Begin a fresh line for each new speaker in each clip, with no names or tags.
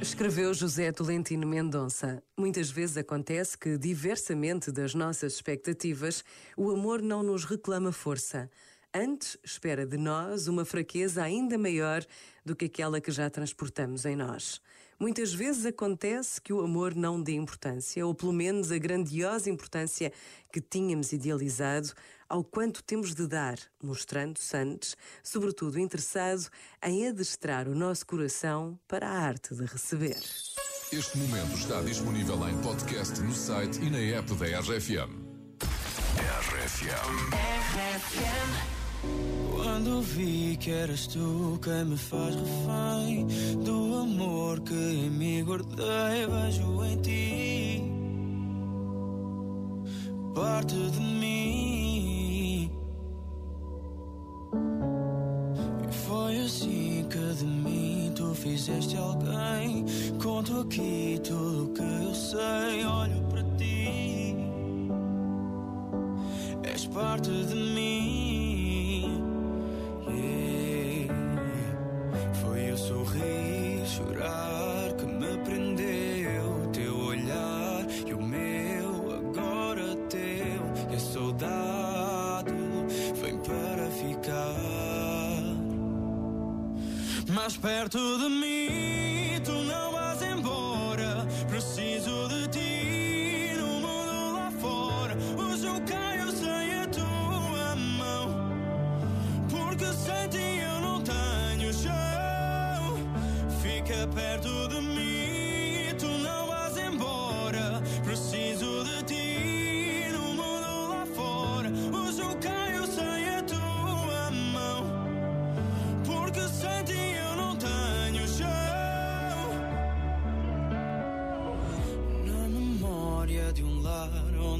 Escreveu José Tolentino Mendonça. Muitas vezes acontece que, diversamente das nossas expectativas, o amor não nos reclama força. Antes, espera de nós uma fraqueza ainda maior do que aquela que já transportamos em nós. Muitas vezes acontece que o amor não dê importância, ou pelo menos a grandiosa importância que tínhamos idealizado, ao quanto temos de dar, mostrando-se antes, sobretudo interessado em adestrar o nosso coração para a arte de receber.
Este momento está disponível em podcast no site e na app da RFM. RFM.
Quando vi que eras tu quem me faz refém do amor que em mim guardei, vejo em ti parte de mim. E foi assim que de mim tu fizeste alguém. Conto aqui tudo o que eu sei, olho para ti. És parte de mim. Mais perto de mim, tu não vais embora. Preciso de ti no mundo lá fora. Hoje eu caio sem a tua mão. Porque sem ti eu não tenho chão. Fica perto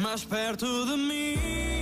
Mais perto de mim.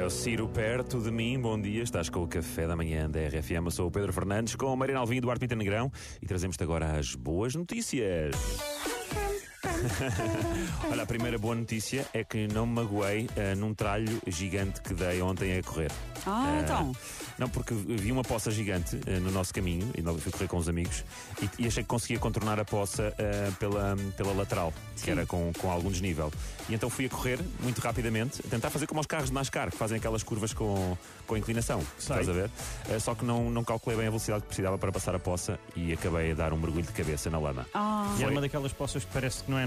É o Ciro perto de mim. Bom dia, estás com o café da manhã da RFM. Eu sou o Pedro Fernandes com a Mariana Alvim e Duarte Pinta Negrão e trazemos-te agora as boas notícias. Olha, a primeira boa notícia é que não me magoei eh, num tralho gigante que dei ontem a correr.
Ah,
Eh,
então.
Não, porque vi uma poça gigante eh, no nosso caminho e fui correr com os amigos e, e achei que conseguia contornar a poça pela, pela lateral, que era com, com algum desnível. E então fui a correr muito rapidamente, a tentar fazer como os carros de NASCAR, que fazem aquelas curvas com, com inclinação. Estás a ver? Só que não, não calculei bem a velocidade que precisava para passar a poça e acabei a dar um mergulho de cabeça na lama.
Ah,
E é uma daquelas poças que parece que não é